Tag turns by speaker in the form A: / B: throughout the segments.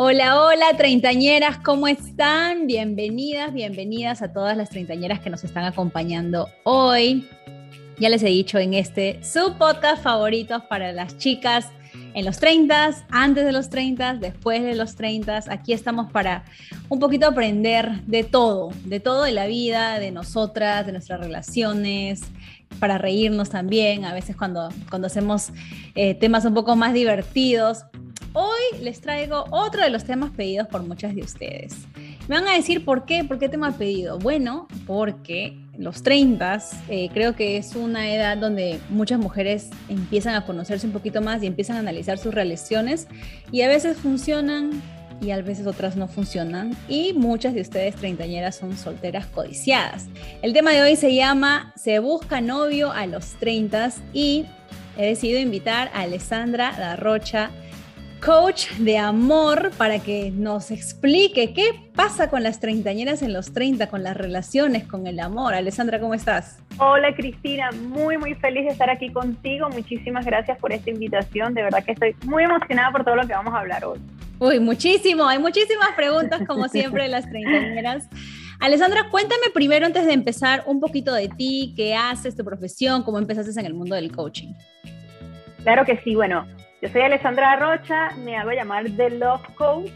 A: Hola, hola, treintañeras, ¿cómo están? Bienvenidas, bienvenidas a todas las treintañeras que nos están acompañando hoy. Ya les he dicho en este su podcast favorito para las chicas en los 30, antes de los 30, después de los 30. Aquí estamos para un poquito aprender de todo, de todo de la vida, de nosotras, de nuestras relaciones, para reírnos también, a veces cuando, cuando hacemos eh, temas un poco más divertidos. Hoy les traigo otro de los temas pedidos por muchas de ustedes. Me van a decir por qué, por qué tema pedido. Bueno, porque los 30 eh, creo que es una edad donde muchas mujeres empiezan a conocerse un poquito más y empiezan a analizar sus relaciones y a veces funcionan y a veces otras no funcionan y muchas de ustedes treintañeras son solteras codiciadas. El tema de hoy se llama Se busca novio a los 30 y he decidido invitar a Alessandra Darrocha coach de amor para que nos explique qué pasa con las treintañeras en los 30, con las relaciones, con el amor. Alessandra, ¿cómo estás?
B: Hola Cristina, muy muy feliz de estar aquí contigo. Muchísimas gracias por esta invitación. De verdad que estoy muy emocionada por todo lo que vamos a hablar hoy.
A: Uy, muchísimo. Hay muchísimas preguntas como siempre de las treintañeras. Alessandra, cuéntame primero antes de empezar un poquito de ti, qué haces, tu profesión, cómo empezaste en el mundo del coaching.
B: Claro que sí, bueno, yo soy Alessandra Rocha, me hago llamar The Love Coach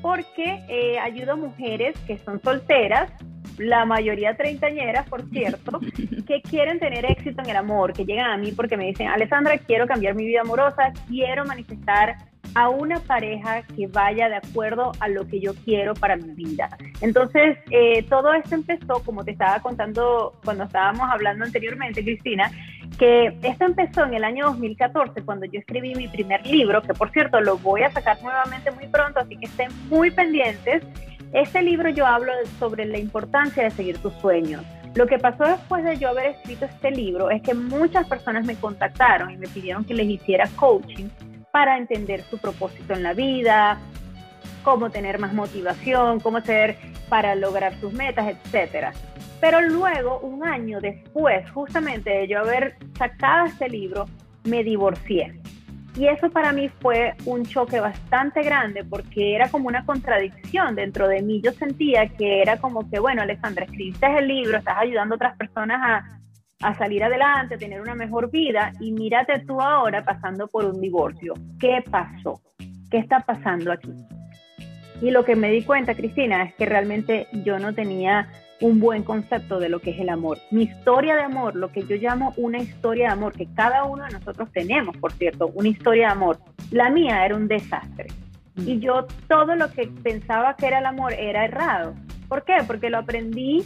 B: porque eh, ayudo a mujeres que son solteras, la mayoría treintañeras, por cierto, que quieren tener éxito en el amor, que llegan a mí porque me dicen, Alessandra, quiero cambiar mi vida amorosa, quiero manifestar a una pareja que vaya de acuerdo a lo que yo quiero para mi vida. Entonces, eh, todo esto empezó, como te estaba contando cuando estábamos hablando anteriormente, Cristina, que esto empezó en el año 2014 cuando yo escribí mi primer libro, que por cierto lo voy a sacar nuevamente muy pronto, así que estén muy pendientes. Este libro yo hablo sobre la importancia de seguir tus sueños. Lo que pasó después de yo haber escrito este libro es que muchas personas me contactaron y me pidieron que les hiciera coaching para entender su propósito en la vida, cómo tener más motivación, cómo hacer para lograr sus metas, etcétera. Pero luego, un año después, justamente de yo haber sacado este libro, me divorcié. Y eso para mí fue un choque bastante grande porque era como una contradicción dentro de mí. Yo sentía que era como que, bueno, Alexandra, escribiste el libro, estás ayudando a otras personas a, a salir adelante, a tener una mejor vida y mírate tú ahora pasando por un divorcio. ¿Qué pasó? ¿Qué está pasando aquí? Y lo que me di cuenta, Cristina, es que realmente yo no tenía un buen concepto de lo que es el amor. Mi historia de amor, lo que yo llamo una historia de amor, que cada uno de nosotros tenemos, por cierto, una historia de amor, la mía era un desastre. Y yo todo lo que pensaba que era el amor era errado. ¿Por qué? Porque lo aprendí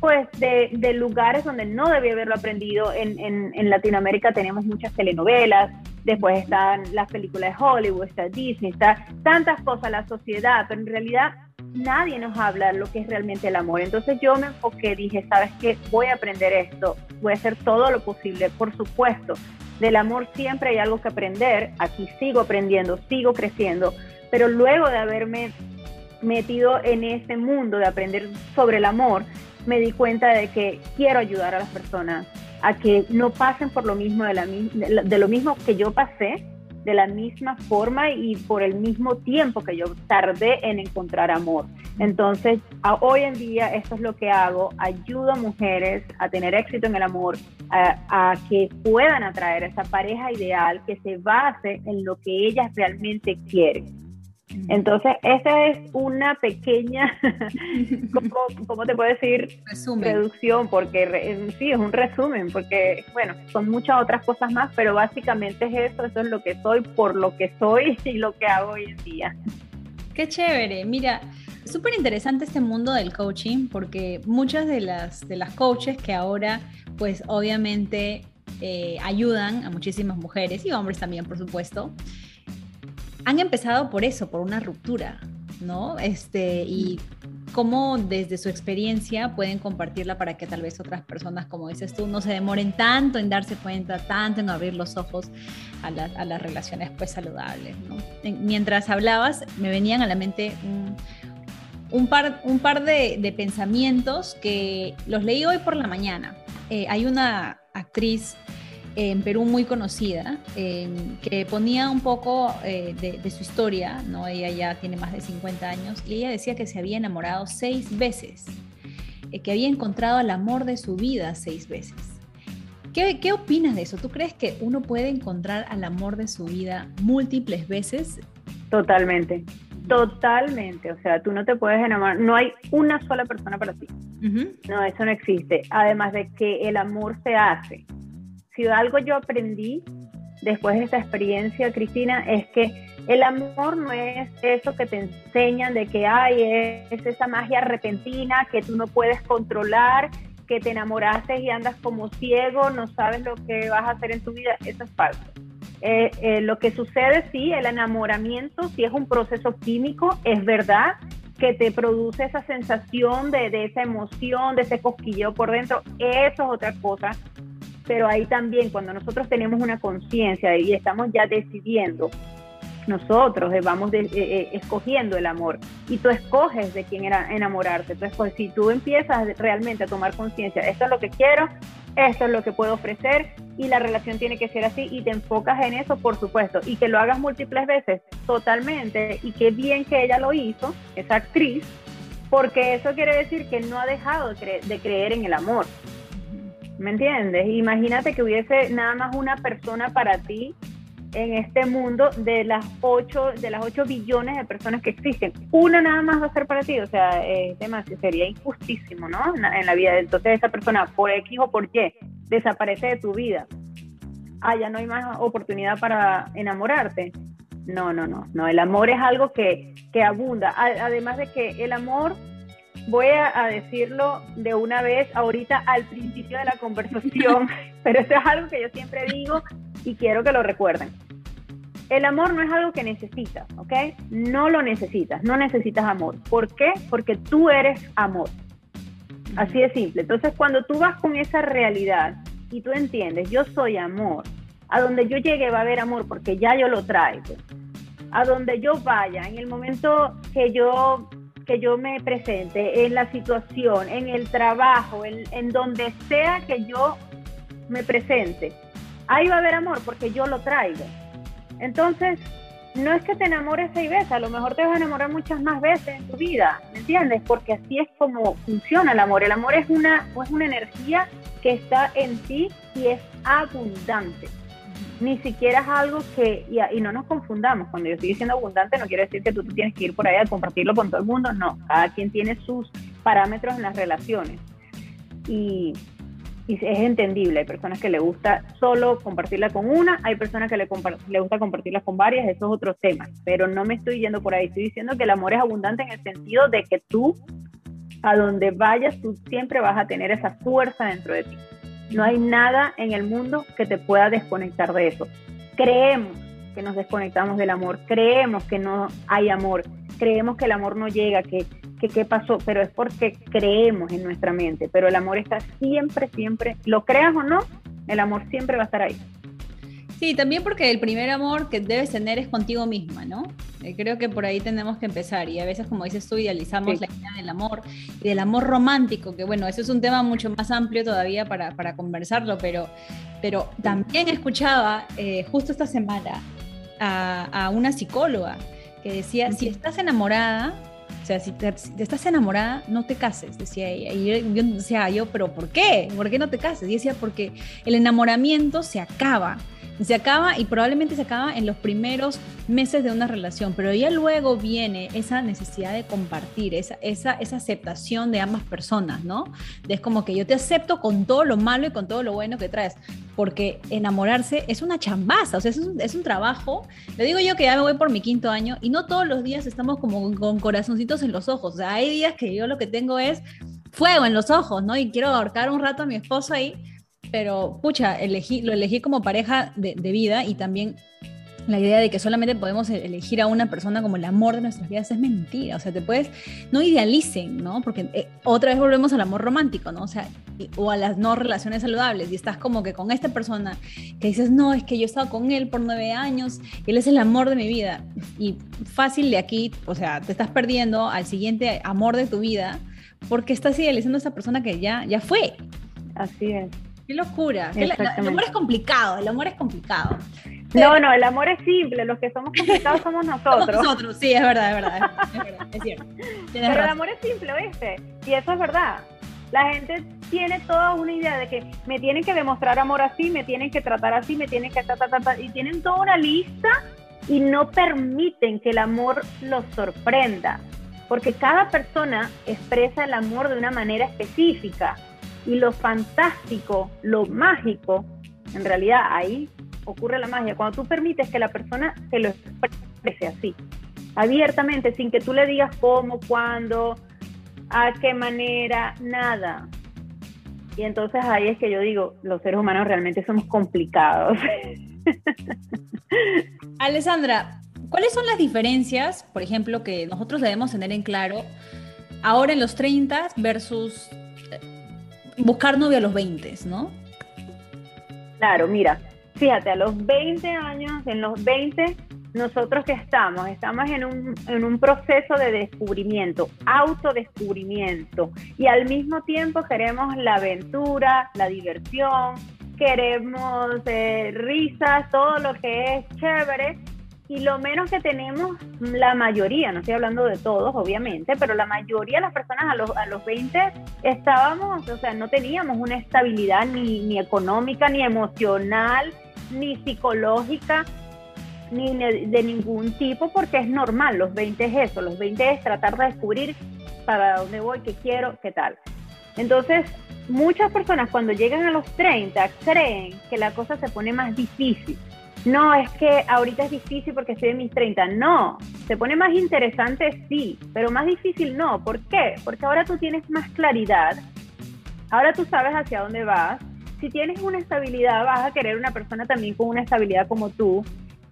B: pues de, de lugares donde no debía haberlo aprendido. En, en, en Latinoamérica tenemos muchas telenovelas, después están las películas de Hollywood, está Disney, está tantas cosas, la sociedad, pero en realidad nadie nos habla lo que es realmente el amor. Entonces yo me enfoqué, dije, ¿sabes qué? Voy a aprender esto, voy a hacer todo lo posible, por supuesto. Del amor siempre hay algo que aprender, aquí sigo aprendiendo, sigo creciendo, pero luego de haberme metido en este mundo de aprender sobre el amor, me di cuenta de que quiero ayudar a las personas a que no pasen por lo mismo de lo mismo que yo pasé de la misma forma y por el mismo tiempo que yo tardé en encontrar amor. Entonces, hoy en día esto es lo que hago, ayudo a mujeres a tener éxito en el amor, a, a que puedan atraer a esa pareja ideal que se base en lo que ellas realmente quieren. Entonces, esa es una pequeña, ¿cómo, te puedo decir? Reducción, porque sí, es un resumen, porque, bueno, son muchas otras cosas más, pero básicamente es eso, eso es lo que soy, por lo que soy y lo que hago hoy en día.
A: Qué chévere, mira, súper interesante este mundo del coaching, porque muchas de las, de las coaches que ahora, pues obviamente, eh, ayudan a muchísimas mujeres y hombres también, por supuesto, han empezado por eso, por una ruptura. ¿no? Este, y cómo desde su experiencia pueden compartirla para que tal vez otras personas, como dices tú, no se demoren tanto en darse cuenta, tanto en abrir los ojos a, las relaciones pues saludables, ¿no? Mientras hablabas, me venían a la mente un, par, de, pensamientos que los leí hoy por la mañana. Eh, hay una actriz en Perú muy conocida, em, que ponía un poco eh, de, su historia, ¿no? Ella ya tiene más de 50 años y ella decía que se había enamorado seis veces, eh, que había encontrado el amor de su vida seis veces. ¿Qué, ¿Qué opinas de eso? ¿Tú crees que uno puede encontrar al amor de su vida múltiples veces?
B: Totalmente, totalmente. O sea, tú no te puedes enamorar, no hay una sola persona para ti. No, eso no existe. Además de que el amor se hace si algo yo aprendí después de esta experiencia, Cristina, es que el amor no es eso que te enseñan de que hay, es esa magia repentina que tú no puedes controlar, que te enamoraste y andas como ciego, no sabes lo que vas a hacer en tu vida, eso es falso. Eh, eh, lo que sucede, sí, el enamoramiento, sí es un proceso químico, es verdad que te produce esa sensación de, de esa emoción, de ese cosquilleo por dentro, eso es otra cosa pero ahí también cuando nosotros tenemos una conciencia y estamos ya decidiendo, nosotros eh, vamos eh, eh, escogiendo el amor y tú escoges de quién era enamorarte. Entonces, si tú empiezas realmente a tomar conciencia, esto es lo que quiero, esto es lo que puedo ofrecer y la relación tiene que ser así y te enfocas en eso, por supuesto, y que lo hagas múltiples veces, totalmente, y qué bien que ella lo hizo, esa actriz, porque eso quiere decir que no ha dejado de creer en el amor. ¿Me entiendes? Imagínate que hubiese nada más una persona para ti en este mundo de las 8 de las 8 billones de personas que existen. Una nada más va a ser para ti, o sea, es sería injustísimo, ¿no? En la vida. Entonces esa persona por X o por Y desaparece de tu vida. Ah, ya no hay más oportunidad para enamorarte. No, no, no, no. El amor es algo que, que abunda. Además de que el amor voy a, decirlo de una vez ahorita al principio de la conversación, pero esto es algo que yo siempre digo y quiero que lo recuerden. El amor no es algo que necesitas, ¿ok? No lo necesitas, no necesitas amor. ¿Por qué? Porque tú eres amor. Así de simple. Entonces, cuando tú vas con esa realidad y tú entiendes, yo soy amor, a donde yo llegue va a haber amor porque ya yo lo traigo. A donde yo vaya, en el momento que yo que yo me presente, en la situación, en el trabajo, en, donde sea que yo me presente, ahí va a haber amor porque yo lo traigo. Entonces, no es que te enamores seis veces, a lo mejor te vas a enamorar muchas más veces en tu vida, ¿me entiendes? Porque así es como funciona el amor. El amor es una, es una energía que está en ti y es abundante ni siquiera es algo que, y, no nos confundamos, cuando yo estoy diciendo abundante no quiere decir que tú tienes que ir por ahí a compartirlo con todo el mundo, no, cada quien tiene sus parámetros en las relaciones y, es entendible, hay personas que le gusta solo compartirla con una, hay personas que le, le gusta compartirla con varias, eso es otro tema, pero no me estoy yendo por ahí, estoy diciendo que el amor es abundante en el sentido de que tú, a donde vayas, tú siempre vas a tener esa fuerza dentro de ti. No hay nada en el mundo que te pueda desconectar de eso. Creemos que nos desconectamos del amor, creemos que no hay amor, creemos que el amor no llega, que, qué pasó, pero es porque creemos en nuestra mente, pero el amor está siempre, siempre, lo creas o no, el amor siempre va a estar ahí.
A: Sí, también porque el primer amor que debes tener es contigo misma, ¿no? Eh, creo que por ahí tenemos que empezar y a veces, como dices tú, idealizamos la idea del amor y del amor romántico, que bueno, eso es un tema mucho más amplio todavía para, para conversarlo, pero, pero también escuchaba eh, justo esta semana a, a, una psicóloga que decía, si estás enamorada, o sea, si, te, estás enamorada, no te cases, decía ella. Y yo, yo decía yo, pero ¿por qué? ¿Por qué no te cases? Y decía, porque el enamoramiento se acaba se acaba y probablemente se acaba en los primeros meses de una relación, pero ya luego viene esa necesidad de compartir, esa, esa, aceptación de ambas personas, ¿no? es como que yo te acepto con todo lo malo y con todo lo bueno que traes, porque enamorarse es una chambaza, o sea, es un, es un trabajo. Le digo yo que ya me voy por mi quinto año y no todos los días estamos como con corazoncitos en los ojos, o sea, hay días que yo lo que tengo es fuego en los ojos, ¿no? Y quiero ahorcar un rato a mi esposo ahí pero pucha, elegí, lo elegí como pareja de, vida y también la idea de que solamente podemos e-, elegir a una persona como el amor de nuestras vidas es mentira. O sea, te puedes, no idealicen, ¿no? Porque eh, otra vez volvemos al amor romántico, ¿no? O sea, o a las no relaciones saludables. Y estás como que con esta persona que dices, no, es que yo he estado con él por nueve años, él es el amor de mi vida. Y fácil de aquí, o sea, te estás perdiendo al siguiente amor de tu vida porque estás idealizando a esa persona que ya, ya fue.
B: Así es.
A: Qué locura. el amor es complicado, el amor es complicado.
B: No, no, el amor es simple, los que somos complicados somos nosotros. Somos
A: nosotros, sí, es verdad, es verdad, es, cierto.
B: Pero el amor es simple, ¿viste? Y eso es verdad. La gente tiene toda una idea de que me tienen que demostrar amor así, me tienen que tratar así, me tienen que ta, ta, ta, y tienen toda una lista y no permiten que el amor los sorprenda, porque cada persona expresa el amor de una manera específica y lo fantástico, lo mágico, en realidad ahí ocurre la magia, cuando tú permites que la persona se lo exprese así, abiertamente, sin que tú le digas cómo, cuándo, a qué manera, nada. Y entonces ahí es que yo digo, los seres humanos realmente somos complicados.
A: Alessandra, ¿cuáles son las diferencias, por ejemplo, que nosotros debemos tener en claro ahora en los 30 versus buscar novio a los 20, ¿no?
B: Claro, mira, fíjate, a los 20 años, en los 20, nosotros que estamos, estamos en un, en un proceso de descubrimiento, autodescubrimiento, y al mismo tiempo queremos la aventura, la diversión, queremos eh, risas, todo lo que es chévere, y lo menos que tenemos, la mayoría, no estoy hablando de todos, obviamente, pero la mayoría de las personas a los, a los 20 estábamos, o sea, no teníamos una estabilidad ni, ni económica, ni emocional, ni psicológica, ni de ningún tipo, porque es normal, los 20 es eso, los 20 es tratar de descubrir para dónde voy, qué quiero, qué tal. Entonces, muchas personas cuando llegan a los 30 creen que la cosa se pone más difícil. No, es que ahorita es difícil porque estoy en mis 30. No, se pone más interesante, sí, pero más difícil no. ¿Por qué? Porque ahora tú tienes más claridad, ahora tú sabes hacia dónde vas, si tienes una estabilidad, vas a querer una persona también con una estabilidad como tú.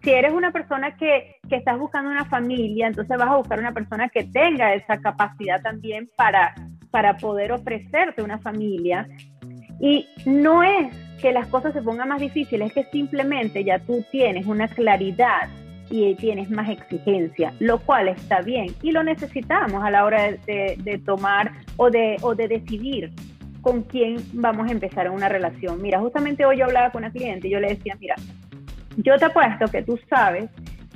B: Si eres una persona que, que estás buscando una familia, entonces vas a buscar una persona que tenga esa capacidad también para, para poder ofrecerte una familia. Y no es que las cosas se pongan más difíciles, es que simplemente ya tú tienes una claridad y tienes más exigencia, lo cual está bien y lo necesitamos a la hora de, tomar o de, o de decidir con quién vamos a empezar una relación. Mira, justamente hoy yo hablaba con una cliente y yo le decía, mira, yo te apuesto que tú sabes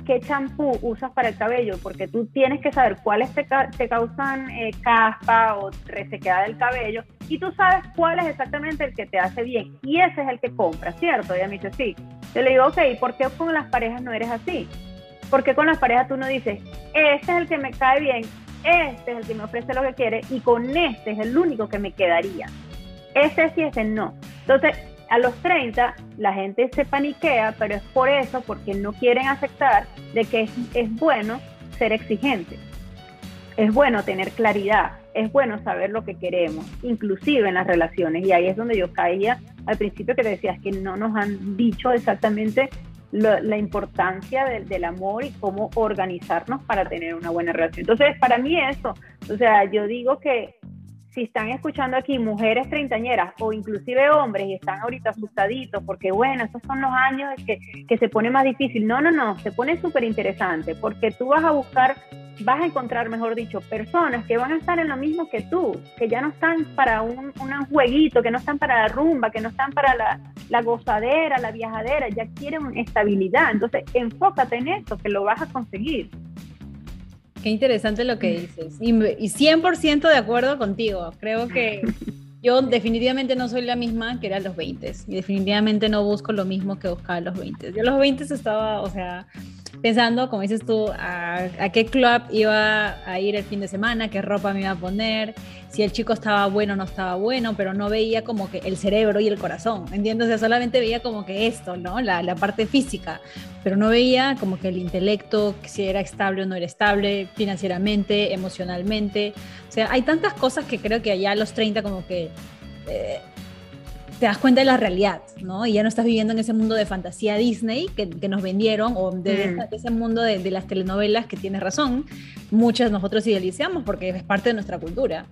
B: qué champú usas para el cabello, porque tú tienes que saber cuáles te, causan eh, caspa o resequedad del cabello, y tú sabes cuál es exactamente el que te hace bien, y ese es el que compras, ¿cierto? Y ella me dice, sí. Yo le digo, ok, ¿por qué con las parejas no eres así? ¿Por qué con las parejas tú no dices, este es el que me cae bien, este es el que me ofrece lo que quiere y con este es el único que me quedaría. Ese sí, ese no. Entonces, a los 30 la gente se paniquea, pero es por eso, porque no quieren aceptar de que es, bueno ser exigente. Es bueno tener claridad, es bueno saber lo que queremos, inclusive en las relaciones. Y ahí es donde yo caía al principio que decías que no nos han dicho exactamente la importancia del amor y cómo organizarnos para tener una buena relación. Entonces, para mí eso, o sea, yo digo que si están escuchando aquí mujeres treintañeras o inclusive hombres y están ahorita asustaditos porque, bueno, esos son los años que, que se pone más difícil. No, no, no, se pone súper interesante porque tú vas a buscar, vas a encontrar, mejor dicho, personas que van a estar en lo mismo que tú, que ya no están para un, un jueguito, que no están para la rumba, que no están para la, la gozadera, la viajadera, ya quieren estabilidad. Entonces, enfócate en esto, que lo vas a conseguir.
A: Qué interesante lo que dices. Y, y 100% de acuerdo contigo. Creo que yo definitivamente no soy la misma que era a los 20 y definitivamente no busco lo mismo que buscaba a los 20. Yo a los 20 estaba, o sea, pensando, como dices tú, a, qué club iba a ir el fin de semana, qué ropa me iba a poner, si el chico estaba bueno o no estaba bueno, pero no veía como que el cerebro y el corazón, ¿entiendes? O sea, solamente veía como que esto, ¿no? La, la parte física, pero no veía como que el intelecto, si era estable o no era estable, financieramente, emocionalmente. O sea, hay tantas cosas que creo que allá a los 30 como que... Eh, te das cuenta de la realidad, ¿no? Y ya no estás viviendo en ese mundo de fantasía Disney que, nos vendieron o de, mm. ese mundo de, de, las telenovelas que tienes razón, muchas nosotros idealizamos porque es parte de nuestra cultura.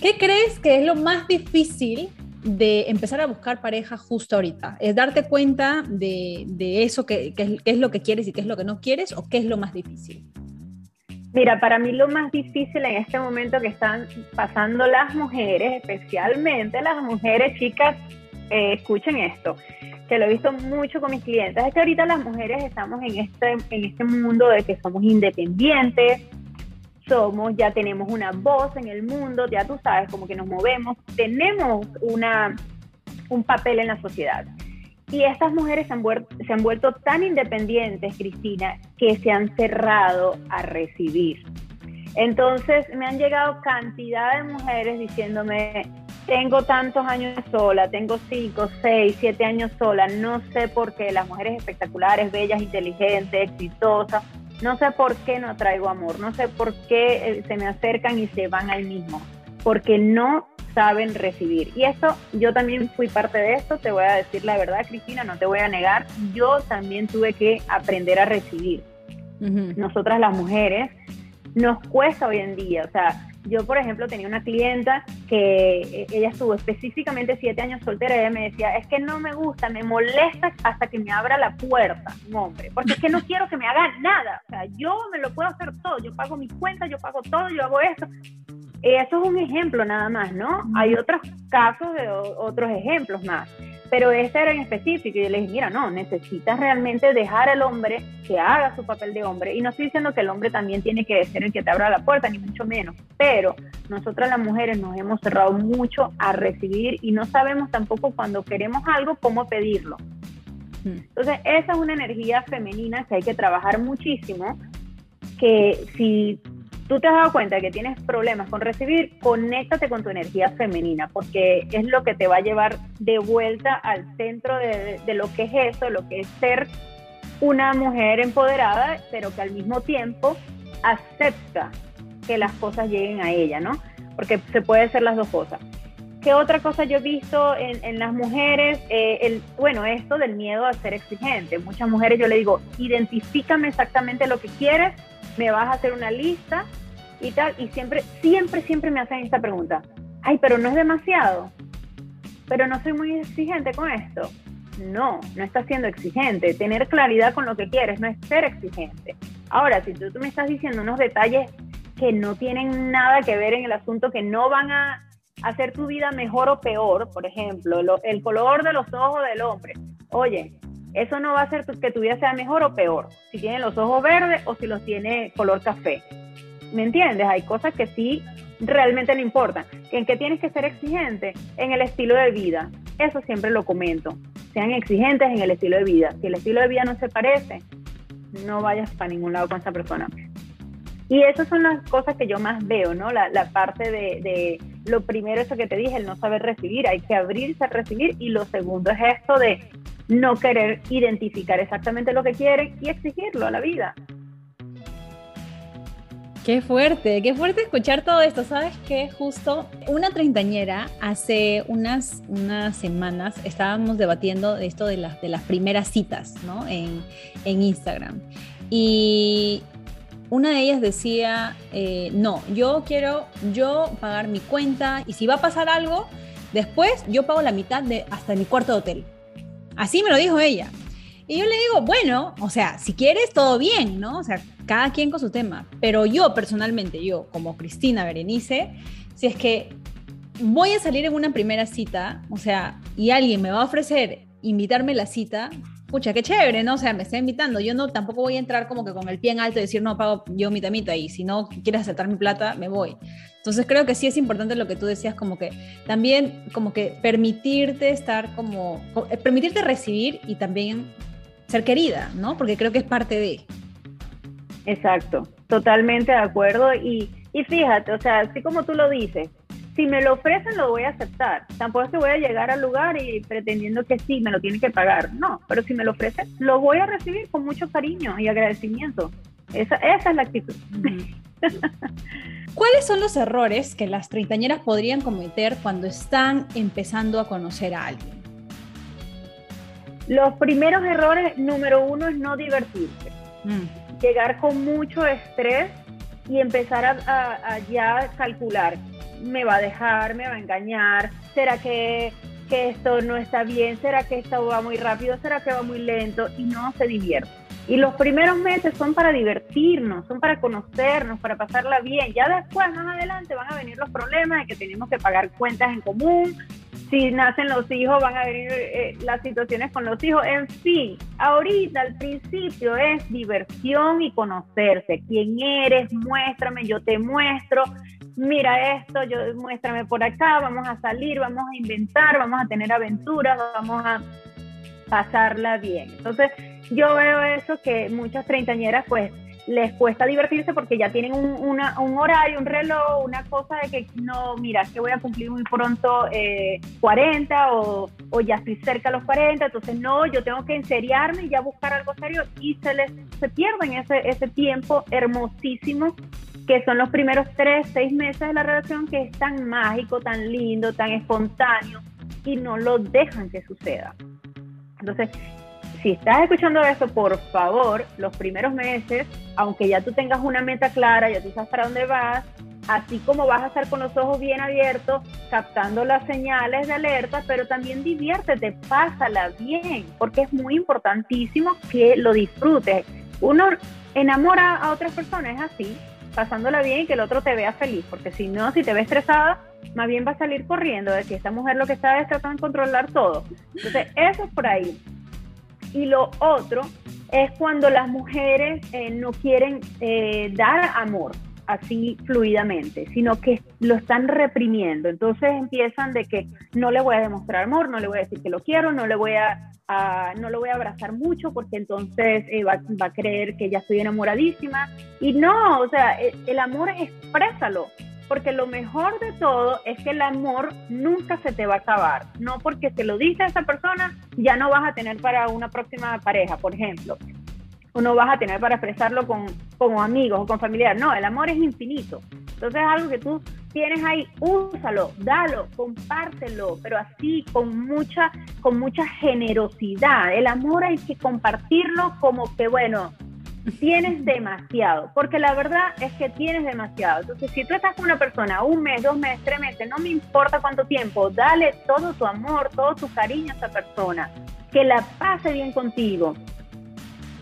A: ¿Qué crees que es lo más difícil de empezar a buscar pareja justo ahorita? ¿Es darte cuenta de, de eso, que, que, es lo que quieres y qué es lo que no quieres o qué es lo más difícil?
B: Mira, para mí lo más difícil en este momento que están pasando las mujeres, especialmente las mujeres chicas, eh, escuchen esto, que lo he visto mucho con mis clientes, es que ahorita las mujeres estamos en este, en este mundo de que somos independientes, somos, ya tenemos una voz en el mundo, ya tú sabes, como que nos movemos, tenemos una, un papel en la sociedad. Y estas mujeres se han, vuelto tan independientes, Cristina, que se han cerrado a recibir. Entonces me han llegado cantidad de mujeres diciéndome, tengo tantos años sola, tengo cinco, seis, siete años sola, no sé por qué las mujeres espectaculares, bellas, inteligentes, exitosas, no sé por qué no traigo amor, no sé por qué eh, se me acercan y se van ahí mismo, porque no saben recibir. Y esto, yo también fui parte de esto, te voy a decir la verdad, Cristina, no te voy a negar, yo también tuve que aprender a recibir. Nosotras las mujeres, nos cuesta hoy en día, o sea, yo por ejemplo tenía una clienta que eh, ella estuvo específicamente siete años soltera y ella me decía, es que no me gusta, me molesta hasta que me abra la puerta un hombre, porque es que no quiero que me haga nada, o sea, yo me lo puedo hacer todo, yo pago mi cuenta, yo pago todo, yo hago esto, eso es un ejemplo nada más, ¿no? Hay otros casos de otros ejemplos más, pero ese era en específico y yo le dije, mira, no, necesitas realmente dejar al hombre que haga su papel de hombre y no estoy diciendo que el hombre también tiene que ser el que te abra la puerta, ni mucho menos, pero nosotras las mujeres nos hemos cerrado mucho a recibir y no sabemos tampoco cuando queremos algo cómo pedirlo. Mm. Entonces, esa es una energía femenina que hay que trabajar muchísimo, que si tú te has dado cuenta de que tienes problemas con recibir, conéctate con tu energía femenina, porque es lo que te va a llevar de vuelta al centro de, lo que es eso, lo que es ser una mujer empoderada, pero que al mismo tiempo acepta que las cosas lleguen a ella, ¿no? Porque se puede ser las dos cosas. ¿Qué otra cosa yo he visto en, las mujeres? Eh, el, bueno, esto del miedo a ser exigente. Muchas mujeres yo le digo, identifícame exactamente lo que quieres me vas a hacer una lista y tal, y siempre, siempre, siempre me hacen esta pregunta, ay, pero no es demasiado, pero no soy muy exigente con esto. No, no estás siendo exigente. Tener claridad con lo que quieres no es ser exigente. Ahora, si tú, me estás diciendo unos detalles que no tienen nada que ver en el asunto, que no van a hacer tu vida mejor o peor, por ejemplo, el color de los ojos del hombre. Oye, eso no va a hacer que tu vida sea mejor o peor, si tiene los ojos verdes o si los tiene color café. ¿Me entiendes? Hay cosas que sí realmente le importan. ¿En qué tienes que ser exigente? En el estilo de vida. Eso siempre lo comento. Sean exigentes en el estilo de vida. Si el estilo de vida no se parece, no vayas para ningún lado con esa persona. Y esas son las cosas que yo más veo, ¿no? La, parte de, de, lo primero, eso que te dije, el no saber recibir, hay que abrirse a recibir. Y lo segundo es esto de no querer identificar exactamente lo que quieren y exigirlo a la vida.
A: Qué fuerte, qué fuerte escuchar todo esto. Sabes que justo una treintañera hace unas, unas semanas estábamos debatiendo de esto de las, de las primeras citas ¿no? en, en Instagram. Y una de ellas decía, eh, no, yo quiero yo pagar mi cuenta y si va a pasar algo, después yo pago la mitad de hasta mi cuarto de hotel. Así me lo dijo ella. Y yo le digo, bueno, o sea, si quieres, todo bien, ¿no? O sea, cada quien con su tema. Pero yo personalmente, yo como Cristina Berenice, si es que voy a salir en una primera cita, o sea, y alguien me va a ofrecer invitarme a la cita, pucha, qué chévere, ¿no? O sea, me está invitando. Yo no tampoco voy a entrar como que con el pie en alto y decir, no, pago yo mi tamito ahí. Si no quieres aceptar mi plata, me voy. Entonces creo que sí es importante lo que tú decías, como que también como que permitirte estar como, eh, permitirte recibir y también ser querida, ¿no? Porque creo que es parte de...
B: Exacto, totalmente de acuerdo. Y, y fíjate, o sea, así como tú lo dices, si me lo ofrecen lo voy a aceptar. Tampoco es que voy a llegar al lugar y pretendiendo que sí, me lo tienen que pagar. No, pero si me lo ofrecen, lo voy a recibir con mucho cariño y agradecimiento. Esa, esa es la actitud.
A: ¿Cuáles son los errores que las treintañeras podrían cometer cuando están empezando a conocer a alguien?
B: Los primeros errores, número uno, es no divertirse. Mm. Llegar con mucho estrés y empezar a, ya calcular, me va a dejar, me va a engañar, será que, que esto no está bien, será que esto va muy rápido, será que va muy lento y no se divierte. Y los primeros meses son para divertirnos, son para conocernos, para pasarla bien. Ya después, más adelante, van a venir los problemas de que tenemos que pagar cuentas en común. Si nacen los hijos, van a venir eh, las situaciones con los hijos. En fin, ahorita al principio es diversión y conocerse. ¿Quién eres? Muéstrame, yo te muestro. Mira esto, yo muéstrame por acá, vamos a salir, vamos a inventar, vamos a tener aventuras, vamos a pasarla bien. Entonces, yo veo eso que muchas treintañeras pues les cuesta divertirse porque ya tienen un, un horario, un reloj, una cosa de que no, mira, que voy a cumplir muy pronto 40 eh, o, o, ya estoy cerca a los 40, entonces no, yo tengo que enseriarme y ya buscar algo serio y se les se pierden ese, ese tiempo hermosísimo que son los primeros 3, 6 meses de la relación que es tan mágico, tan lindo, tan espontáneo y no lo dejan que suceda. Entonces, si estás escuchando esto, por favor, los primeros meses, aunque ya tú tengas una meta clara, ya tú sabes para dónde vas, así como vas a estar con los ojos bien abiertos, captando las señales de alerta, pero también diviértete, pásala bien, porque es muy importantísimo que lo disfrutes. Uno enamora a otras personas, así, pasándola bien y que el otro te vea feliz, porque si no, si te ve estresada, más bien va a salir corriendo de que esta mujer lo que está es tratando de controlar todo. Entonces, eso es por ahí. Y lo otro es cuando las mujeres eh, no quieren eh, dar amor así fluidamente, sino que lo están reprimiendo. Entonces empiezan de que no le voy a demostrar amor, no le voy a decir que lo quiero, no le voy a, no lo voy a abrazar mucho porque entonces eh, va, va, a creer que ya estoy enamoradísima. Y no, o sea, el, el amor exprésalo porque lo mejor de todo es que el amor nunca se te va a acabar. No porque se lo dice esa persona, ya no vas a tener para una próxima pareja, por ejemplo. O no vas a tener para expresarlo con, como amigos o con familiares. No, el amor es infinito. Entonces es algo que tú tienes ahí, úsalo, dalo, compártelo, pero así, con mucha, con mucha generosidad. El amor hay que compartirlo como que, bueno, tienes demasiado, porque la verdad es que tienes demasiado. Entonces, si tú estás con una persona un mes, dos meses, tres meses, no me importa cuánto tiempo, dale todo tu amor, todo tu cariño a esa persona, que la pase bien contigo.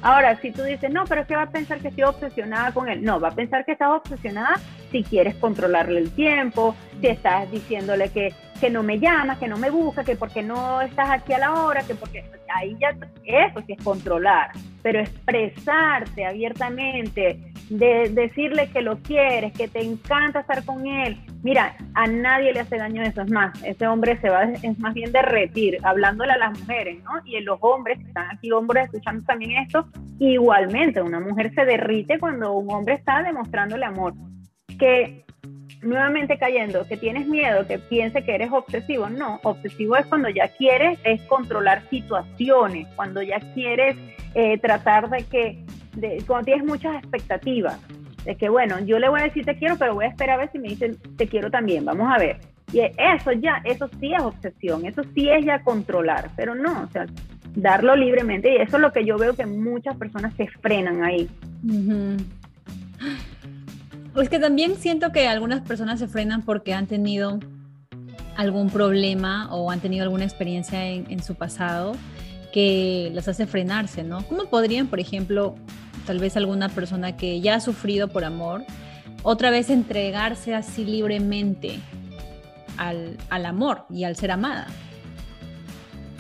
B: Ahora, si tú dices, no, pero es que va a pensar que estoy obsesionada con él. No, va a pensar que estás obsesionada si quieres controlarle el tiempo, si estás diciéndole que, que no me llamas, que no me busca, que porque no estás aquí a la hora, que porque ahí ya eso sí es controlar pero expresarte abiertamente, de decirle que lo quieres, que te encanta estar con él. Mira, a nadie le hace daño eso, es más, ese hombre se va, es más bien derretir, hablándole a las mujeres, ¿no? Y los hombres, que están aquí hombres escuchando también esto, igualmente, una mujer se derrite cuando un hombre está demostrándole amor. Que nuevamente cayendo, que tienes miedo, que piense que eres obsesivo. No, obsesivo es cuando ya quieres es controlar situaciones, cuando ya quieres eh, tratar de que, de, cuando tienes muchas expectativas, de que bueno, yo le voy a decir te quiero, pero voy a esperar a ver si me dicen te quiero también, vamos a ver. Y eso ya, eso sí es obsesión, eso sí es ya controlar, pero no, o sea, darlo libremente y eso es lo que yo veo que muchas personas se frenan ahí.
A: Es que también siento que algunas personas se frenan porque han tenido algún problema o han tenido alguna experiencia en, su pasado que las hace frenarse, ¿no? ¿Cómo podrían, por ejemplo, tal vez alguna persona que ya ha sufrido por amor, otra vez entregarse así libremente al, al amor y al ser amada?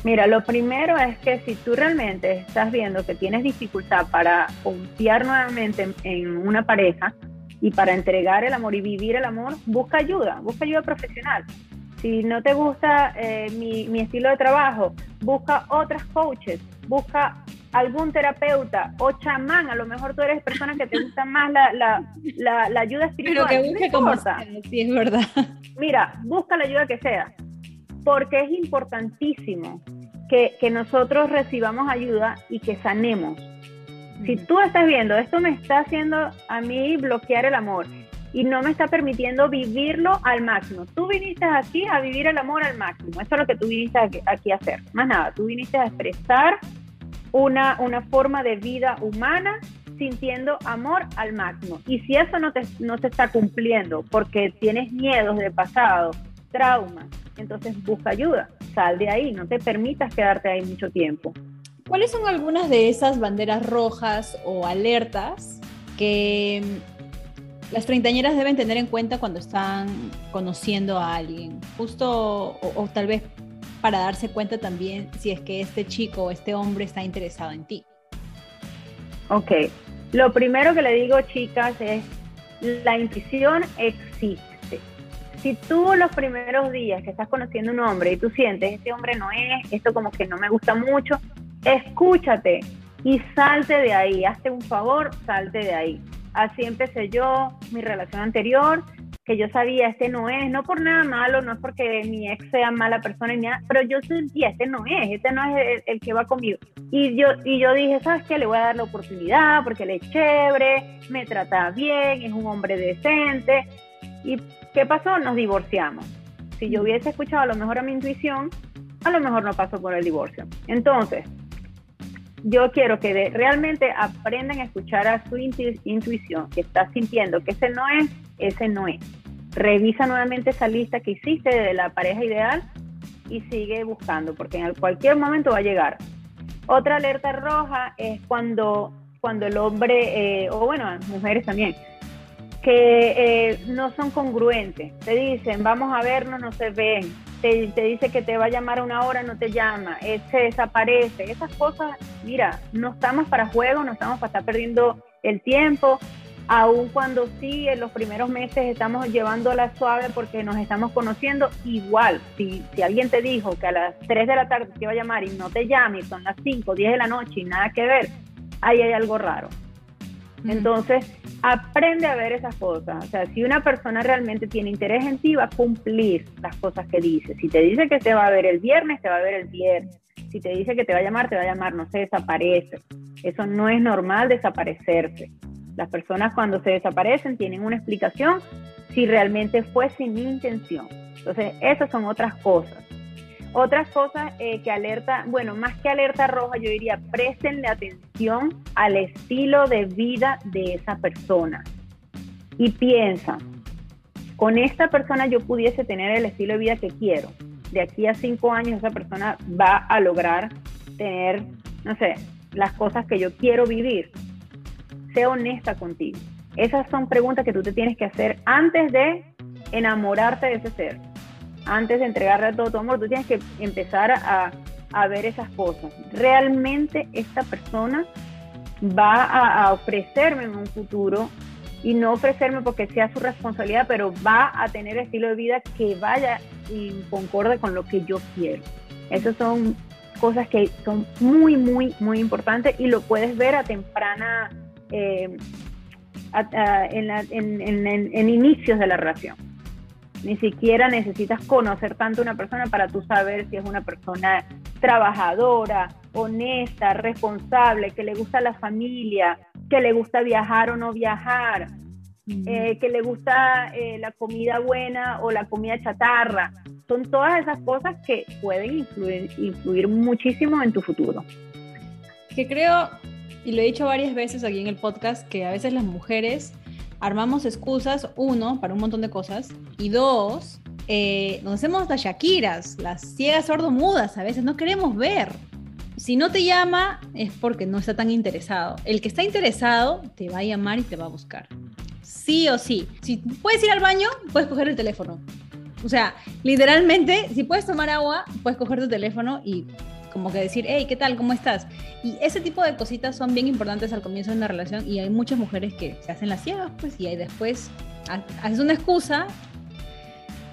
B: Mira, lo primero es que si tú realmente estás viendo que tienes dificultad para confiar nuevamente en una pareja, y para entregar el amor y vivir el amor, busca ayuda, busca ayuda profesional. Si no te gusta eh, mi, mi, estilo de trabajo, busca otras coaches, busca algún terapeuta o chamán, a lo mejor tú eres persona que te gusta más la, la, la, ayuda espiritual.
A: Pero que busque como sea, sí, es verdad.
B: Mira, busca la ayuda que sea, porque es importantísimo que, que nosotros recibamos ayuda y que sanemos Si tú estás viendo, esto me está haciendo a mí bloquear el amor y no me está permitiendo vivirlo al máximo. Tú viniste aquí a vivir el amor al máximo. Eso es lo que tú viniste aquí a hacer. Más nada, tú viniste a expresar una, una forma de vida humana sintiendo amor al máximo. Y si eso no te, no se está cumpliendo porque tienes miedos del pasado, traumas, entonces busca ayuda, sal de ahí, no te permitas quedarte ahí mucho tiempo.
A: ¿Cuáles son algunas de esas banderas rojas o alertas que mm, las treintañeras deben tener en cuenta cuando están conociendo a alguien? Justo o, tal vez para darse cuenta también si es que este chico o este hombre está interesado en ti.
B: Ok, lo primero que le digo chicas es, la intuición existe si tú los primeros días que estás conociendo un hombre y tú sientes, este hombre no es, esto como que no me gusta mucho, escúchate y salte de ahí, hazte un favor, salte de ahí. Así empecé yo, mi relación anterior, que yo sabía, este no es, no por nada malo, no es porque mi ex sea mala persona, ni nada, pero yo sentía, este no es, este no es el, que va conmigo. Y yo, y yo dije, ¿sabes qué? Le voy a dar la oportunidad porque él es chévere, me trata bien, es un hombre decente. Y ¿Qué pasó? Nos divorciamos. Si yo hubiese escuchado a lo mejor a mi intuición, a lo mejor no pasó por el divorcio. Entonces, yo quiero que realmente aprendan a escuchar a su intuición, que estás sintiendo que ese no es, ese no es. Revisa nuevamente esa lista que hiciste de la pareja ideal y sigue buscando, porque en cualquier momento va a llegar. Otra alerta roja es cuando, cuando el hombre, eh, o bueno, mujeres también, que eh, no son congruentes. Te dicen, vamos a vernos, no se ven. Te, te, dice que te va a llamar a una hora, no te llama. Eh, se desaparece. Esas cosas, mira, no estamos para juegos, no estamos para estar perdiendo el tiempo. Aun cuando sí, en los primeros meses estamos llevándola suave porque nos estamos conociendo, igual, si, si alguien te dijo que a las 3 de la tarde te iba a llamar y no te llama y son las 5, 10 de la noche y nada que ver, ahí hay algo raro. Entonces, aprende a ver esas cosas. O sea, si una persona realmente tiene interés en ti, va a cumplir las cosas que dice. Si te dice que te va a ver el viernes, te va a ver el viernes. Si te dice que te va a llamar, te va a llamar, no se desaparece. Eso no es normal desaparecerse. Las personas cuando se desaparecen tienen una explicación si realmente fue sin intención. Entonces, esas son otras cosas. Otras cosas eh, que alerta, bueno, más que alerta roja, yo diría, prestenle atención al estilo de vida de esa persona. Y piensa, con esta persona yo pudiese tener el estilo de vida que quiero. De aquí a cinco años esa persona va a lograr tener, no sé, las cosas que yo quiero vivir. Sé honesta contigo. Esas son preguntas que tú te tienes que hacer antes de enamorarte de ese ser antes de entregarle todo tu amor, tú tienes que empezar a, ver esas cosas. Realmente esta persona va a, ofrecerme en un futuro y no ofrecerme porque sea su responsabilidad, pero va a tener estilo de vida que vaya y concorde con lo que yo quiero. Esas son cosas que son muy, muy, muy importantes y lo puedes ver a temprana, eh, en inicios de la relación. Ni siquiera necesitas conocer tanto a una persona para tú saber si es una persona trabajadora, honesta, responsable, que le gusta la familia, que le gusta viajar o no viajar, eh, que le gusta eh, la comida buena o la comida chatarra. Son todas esas cosas que pueden influir, influir muchísimo en tu futuro.
A: Que creo, y lo he dicho varias veces aquí en el podcast, que a veces las mujeres armamos excusas, uno, para un montón de cosas, y dos, eh, nos hacemos las Shakiras, las ciegas sordomudas, a veces no queremos ver. Si no te llama es porque no está tan interesado. El que está interesado te va a llamar y te va a buscar. Sí o sí. Si puedes ir al baño, puedes coger el teléfono. O sea, literalmente, si puedes tomar agua, puedes coger tu teléfono y como que decir, hey, ¿qué tal? ¿Cómo estás? Y ese tipo de cositas son bien importantes al comienzo de una relación y hay muchas mujeres que se hacen las ciegas, pues, y ahí después haces una excusa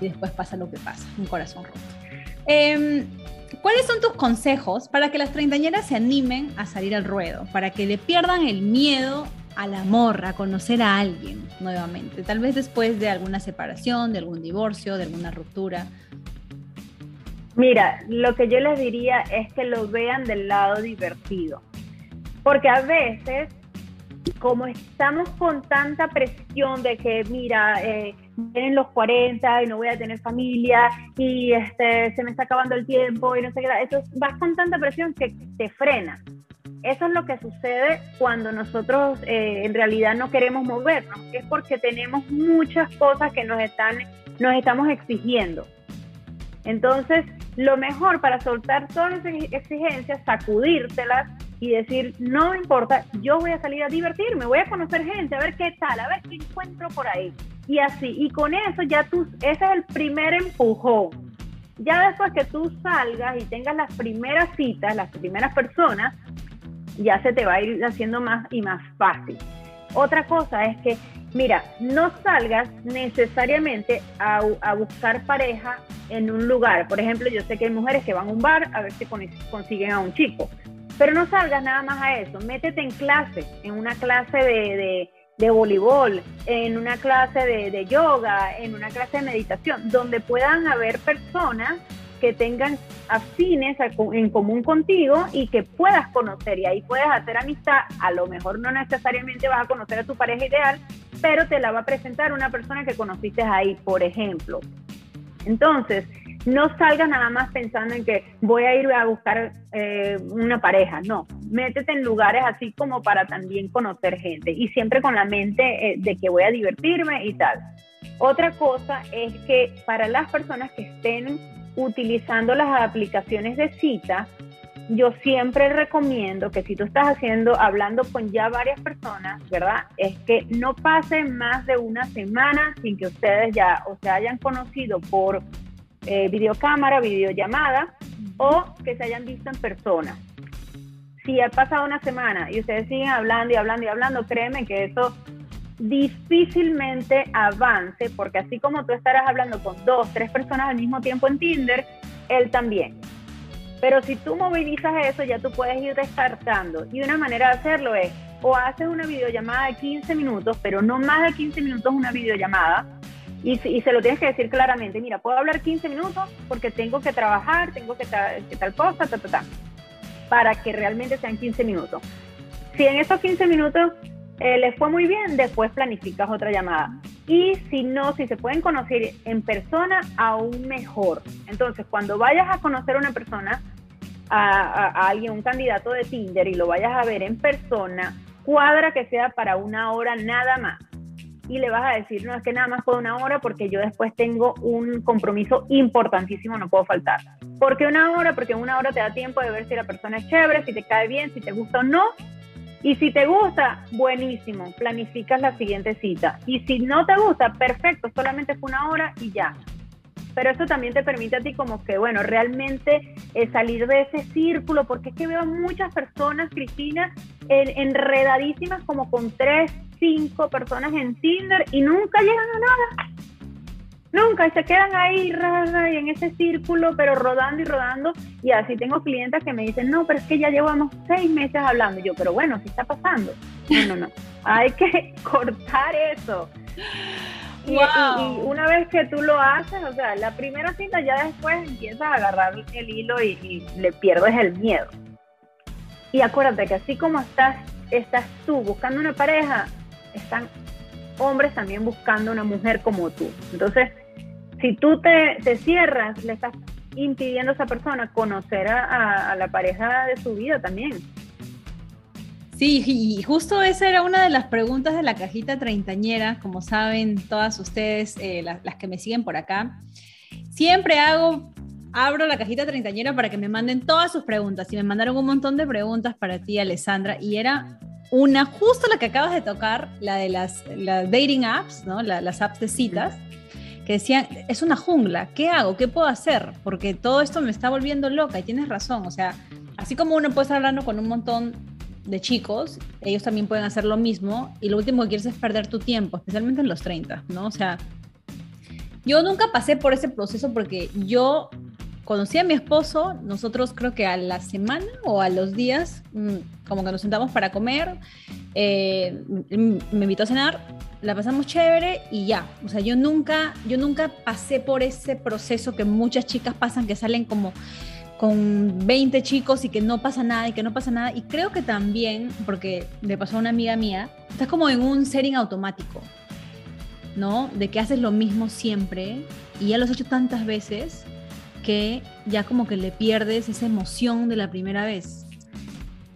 A: y después pasa lo que pasa, un corazón roto. Em, ¿Cuáles son tus consejos para que las treintañeras se animen a salir al ruedo? Para que le pierdan el miedo al amor, a conocer a alguien nuevamente. Tal vez después de alguna separación, de algún divorcio, de alguna ruptura.
B: Mira, lo que yo les diría es que lo vean del lado divertido. Porque a veces, como estamos con tanta presión de que, mira, eh, los 40 y no voy a tener familia y este, se me está acabando el tiempo y no sé qué, eso vas con tanta presión que te frena. Eso es lo que sucede cuando nosotros eh, en realidad no queremos movernos, es porque tenemos muchas cosas que nos, están, nos estamos exigiendo. Entonces, lo mejor para soltar todas esas exigencias, sacudírtelas y decir, no importa, yo voy a salir a divertirme, voy a conocer gente, a ver qué tal, a ver qué encuentro por ahí. Y así, y con eso ya tú, ese es el primer empujón. Ya después que tú salgas y tengas las primeras citas, las primeras personas, ya se te va a ir haciendo más y más fácil. Otra cosa es que, mira, no salgas necesariamente a, buscar pareja en un lugar. Por ejemplo, yo sé que hay mujeres que van a un bar a ver si consiguen a un chico, pero no salgas nada más a eso. Métete en clase, en una clase de, voleibol, en una clase de yoga, en una clase de meditación, donde puedan haber personas que tengan afines en común contigo y que puedas conocer y ahí puedes hacer amistad. A lo mejor no necesariamente vas a conocer a tu pareja ideal, pero te la va a presentar una persona que conociste ahí, por ejemplo. Entonces, no salgas nada más pensando en que voy a ir a buscar eh, una pareja, no, métete en lugares así como para también conocer gente y siempre con la mente eh, de que voy a divertirme y tal. Otra cosa es que para las personas que estén utilizando las aplicaciones de cita, yo siempre recomiendo que si tú estás haciendo, hablando con ya varias personas, ¿verdad? Es que no pase más de una semana sin que ustedes ya o se hayan conocido por eh, videocámara, videollamada o que se hayan visto en persona. Si ha pasado una semana y ustedes siguen hablando y hablando y hablando, créeme que eso difícilmente avance, porque así como tú estarás hablando con dos, tres personas al mismo tiempo en Tinder, él también. Pero si tú movilizas eso, ya tú puedes ir descartando. Y una manera de hacerlo es, o haces una videollamada de 15 minutos, pero no más de 15 minutos una videollamada, y, se lo tienes que decir claramente, mira, puedo hablar 15 minutos porque tengo que trabajar, tengo que, que tal cosa, ta, ta, ta, para que realmente sean 15 minutos. Si en esos 15 minutos eh, les fue muy bien, después planificas otra llamada. Y si no, si se pueden conocer en persona, aún mejor. Entonces, cuando vayas a conocer a una persona, a, alguien, un candidato de Tinder, y lo vayas a ver en persona, cuadra que sea para una hora nada más. Y le vas a decir, no, es que nada más por una hora porque yo después tengo un compromiso importantísimo, no puedo faltar. ¿Por qué una hora? Porque una hora te da tiempo de ver si la persona es chévere, si te cae bien, si te gusta o no, y si te gusta, buenísimo, planificas la siguiente cita. Y si no te gusta, perfecto, solamente fue una hora y ya. Pero eso también te permite a ti como que, bueno, realmente eh, salir de ese círculo, porque es que veo muchas personas, Cristina, enredadísimas como con tres, cinco personas en Tinder y nunca llegan a nada. Nunca, y se quedan ahí y en ese círculo, pero rodando y rodando. Y así tengo clientes que me dicen, no, pero es que ya llevamos seis meses hablando. Y yo, pero bueno, ¿qué está pasando? No, no, no. Hay que cortar eso. Y, una vez que tú lo haces, o sea, la primera cita ya después empiezas a agarrar el hilo y, y le pierdes el miedo. Y acuérdate que así como estás, estás tú buscando una pareja, están hombres también buscando una mujer como tú. Entonces, si tú te, cierras, le estás impidiendo a esa persona conocer a, la pareja de su vida también.
A: Sí, y justo esa era una de las preguntas de la cajita treintañera, como saben todas ustedes, eh, las, las, que me siguen por acá. Siempre hago, abro la cajita treintañera para que me manden todas sus preguntas y me mandaron un montón de preguntas para ti, Alessandra, y era una, justo la que acabas de tocar, la de las, dating apps, ¿no? las apps de citas, que decían, es una jungla, ¿qué hago? ¿Qué puedo hacer? Porque todo esto me está volviendo loca y tienes razón, o sea, así como uno puede estar hablando con un montón de chicos, ellos también pueden hacer lo mismo y lo último que quieres es perder tu tiempo, especialmente en los 30, ¿no? O sea, yo nunca pasé por ese proceso porque yo conocí a mi esposo, nosotros creo que a la semana o a los días, mm, como que nos sentamos para comer, eh, me invitó a cenar, la pasamos chévere y ya. O sea, yo nunca, yo nunca pasé por ese proceso que muchas chicas pasan, que salen como con 20 chicos y que no pasa nada y que no pasa nada. Y creo que también, porque le pasó a una amiga mía, estás como en un setting automático, ¿no? De que haces lo mismo siempre y ya lo has hecho tantas veces que ya como que le pierdes esa emoción de la primera vez.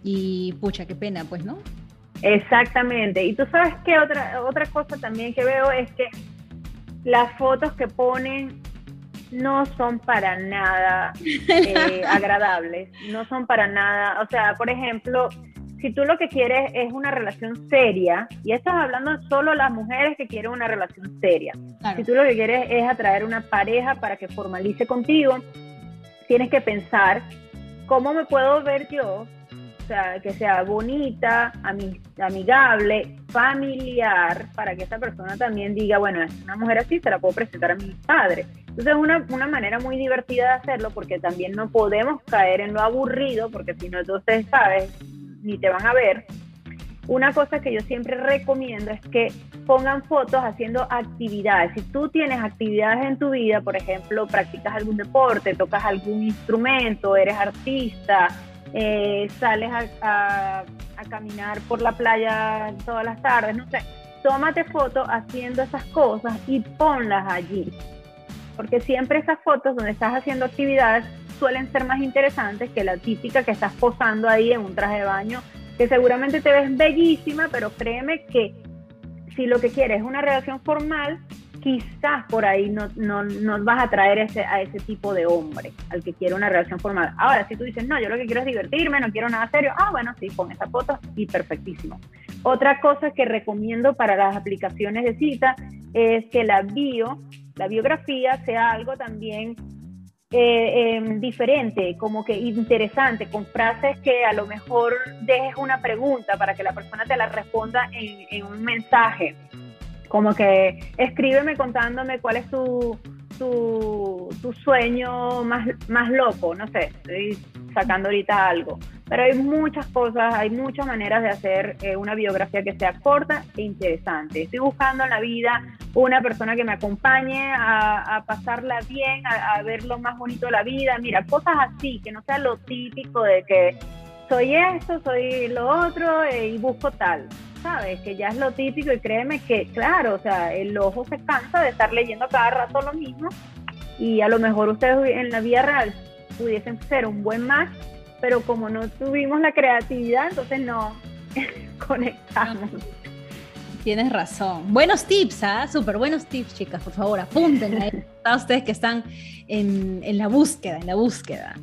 A: Y pucha, qué pena, pues, ¿no?
B: Exactamente. Y tú sabes que otra, otra cosa también que veo es que las fotos que ponen no son para nada eh, agradables, no son para nada, o sea, por ejemplo, si tú lo que quieres es una relación seria, y estás hablando solo las mujeres que quieren una relación seria, si tú lo que quieres es atraer una pareja para que formalice contigo, tienes que pensar cómo me puedo ver yo sea, que sea bonita, amigable, familiar, para que esa persona también diga, bueno, es una mujer así, se la puedo presentar a mi padre. Entonces es una, una manera muy divertida de hacerlo porque también no podemos caer en lo aburrido, porque si no, entonces, ¿sabes? Ni te van a ver. Una cosa que yo siempre recomiendo es que pongan fotos haciendo actividades. Si tú tienes actividades en tu vida, por ejemplo, practicas algún deporte, tocas algún instrumento, eres artista, eh, sales a, caminar por la playa todas las tardes, no sé, tómate fotos haciendo esas cosas y ponlas allí. Porque siempre esas fotos donde estás haciendo actividades suelen ser más interesantes que la típica que estás posando ahí en un traje de baño, que seguramente te ves bellísima, pero créeme que si lo que quieres es una relación formal, quizás por ahí no, no, vas a traer ese, a ese tipo de hombre, al que quiere una relación formal. Ahora, si tú dices, no, yo lo que quiero es divertirme, no quiero nada serio, ah, bueno, sí, con esa foto y perfectísimo. Otra cosa que recomiendo para las aplicaciones de cita es que la bio, la biografía sea algo también eh, em, diferente, como que interesante, con frases que a lo mejor dejes una pregunta para que la persona te la responda en, en un mensaje como que escríbeme contándome cuál es tu, tu, sueño más, más loco, no sé, estoy sacando ahorita algo. Pero hay muchas cosas, hay muchas maneras de hacer eh, una biografía que sea corta e interesante. Estoy buscando en la vida una persona que me acompañe a, pasarla bien, a, ver lo más bonito de la vida. Mira, cosas así, que no sea lo típico de que soy esto, soy lo otro eh, y busco tal. ¿Sabes? Que ya es lo típico y créeme que, claro, o sea, el ojo se cansa de estar leyendo cada rato lo mismo y a lo mejor ustedes en la vida real pudiesen ser un buen match, pero como no tuvimos la creatividad, entonces no conectamos.
A: Tienes razón. Buenos tips, ¿ah? Súper buenos tips, chicas. Por favor, apunten a ustedes que están en, en, la búsqueda, en la búsqueda.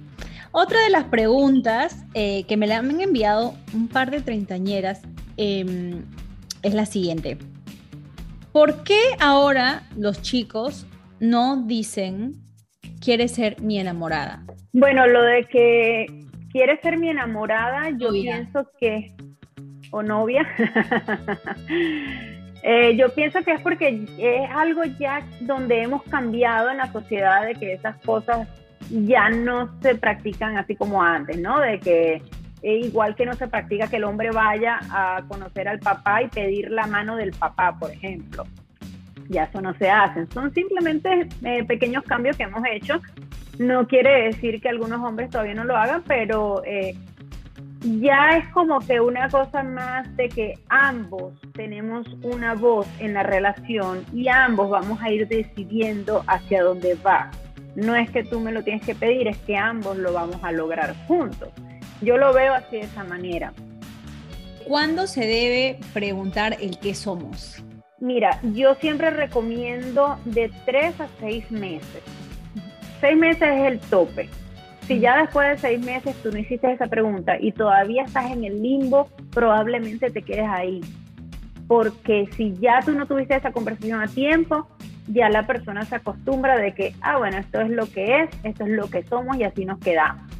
A: Otra de las preguntas eh, que me la han enviado un par de treintañeras Em, es la siguiente. ¿Por qué ahora los chicos no dicen quiere ser mi enamorada?
B: Bueno, lo de que quiere ser mi enamorada, yo pienso que, o novia, eh, yo pienso que es porque es algo ya donde hemos cambiado en la sociedad de que esas cosas ya no se practican así como antes, ¿no? De que e igual que no se practica que el hombre vaya a conocer al papá y pedir la mano del papá, por ejemplo. Ya eso no se hace. Son simplemente eh, pequeños cambios que hemos hecho. No quiere decir que algunos hombres todavía no lo hagan, pero eh, ya es como que una cosa más de que ambos tenemos una voz en la relación y ambos vamos a ir decidiendo hacia dónde va. No es que tú me lo tienes que pedir, es que ambos lo vamos a lograr juntos. Yo lo veo así de esa manera.
A: ¿Cuándo se debe preguntar el qué somos?
B: Mira, yo siempre recomiendo de tres a seis meses. Seis meses es el tope. Si ya después de seis meses tú no hiciste esa pregunta y todavía estás en el limbo, probablemente te quedes ahí. Porque si ya tú no tuviste esa conversación a tiempo, ya la persona se acostumbra de que, ah, bueno, esto es lo que es, esto es lo que somos y así nos quedamos.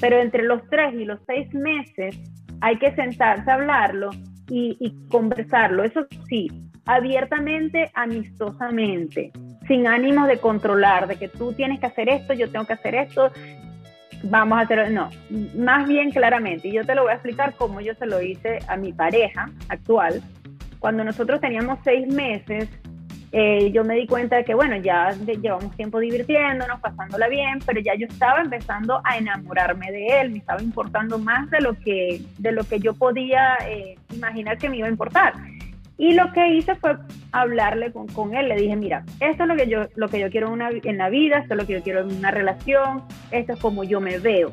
B: Pero entre los tres y los seis meses hay que sentarse a hablarlo y, conversarlo. Eso sí, abiertamente, amistosamente, sin ánimos de controlar, de que tú tienes que hacer esto, yo tengo que hacer esto, vamos a hacerlo. No, más bien claramente. Y yo te lo voy a explicar cómo yo se lo hice a mi pareja actual. Cuando nosotros teníamos seis meses, eh, yo me di cuenta de que, bueno, ya llevamos tiempo divirtiéndonos, pasándola bien, pero ya yo estaba empezando a enamorarme de él, me estaba importando más de lo que, de lo que yo podía eh, imaginar que me iba a importar. Y lo que hice fue hablarle con, él, le dije, mira, esto es lo que yo, lo que yo quiero una, en la vida, esto es lo que yo quiero en una relación, esto es como yo me veo.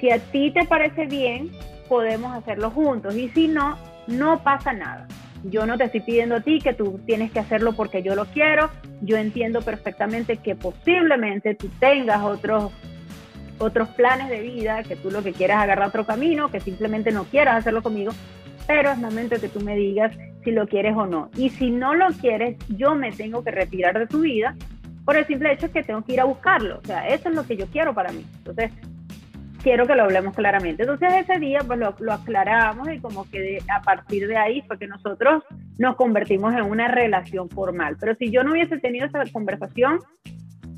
B: Si a ti te parece bien, podemos hacerlo juntos y si no, no pasa nada yo no te estoy pidiendo a ti que tú tienes que hacerlo porque yo lo quiero. Yo entiendo perfectamente que posiblemente tú tengas otros otros planes de vida, que tú lo que quieras agarrar otro camino, que simplemente no quieras hacerlo conmigo, pero es momento que tú me digas si lo quieres o no. Y si no lo quieres, yo me tengo que retirar de tu vida por el simple hecho que tengo que ir a buscarlo. O sea, eso es lo que yo quiero para mí. Entonces, quiero que lo hablemos claramente. Entonces ese día pues lo, aclaramos y como que a partir de ahí fue que nosotros nos convertimos en una relación formal. Pero si yo no hubiese tenido esa conversación,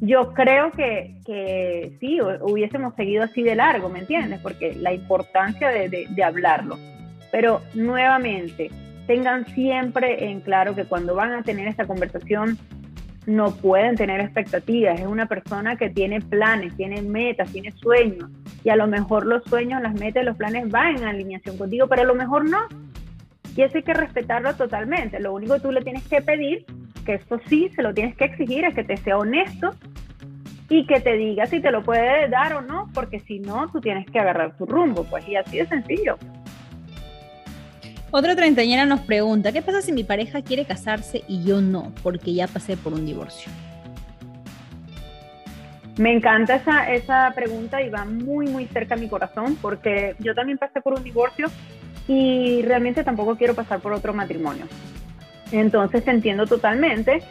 B: yo creo que, que sí, hubiésemos seguido así de largo, ¿me entiendes? Porque la importancia de, de, de hablarlo. Pero nuevamente, tengan siempre en claro que cuando van a tener esta conversación, no pueden tener expectativas. Es una persona que tiene planes, tiene metas, tiene sueños. Y a lo mejor los sueños, las metas los planes van en alineación contigo, pero a lo mejor no. Y eso hay que respetarlo totalmente. Lo único que tú le tienes que pedir, que eso sí se lo tienes que exigir, es que te sea honesto y que te diga si te lo puede dar o no, porque si no, tú tienes que agarrar tu rumbo. Pues y así de sencillo.
A: Otra treintañera nos pregunta, ¿qué pasa si mi pareja quiere casarse y yo no? Porque ya pasé por un divorcio.
B: Me encanta esa, esa pregunta y va muy, muy cerca a mi corazón porque yo también pasé por un divorcio y realmente tampoco quiero pasar por otro matrimonio. Entonces entiendo totalmente.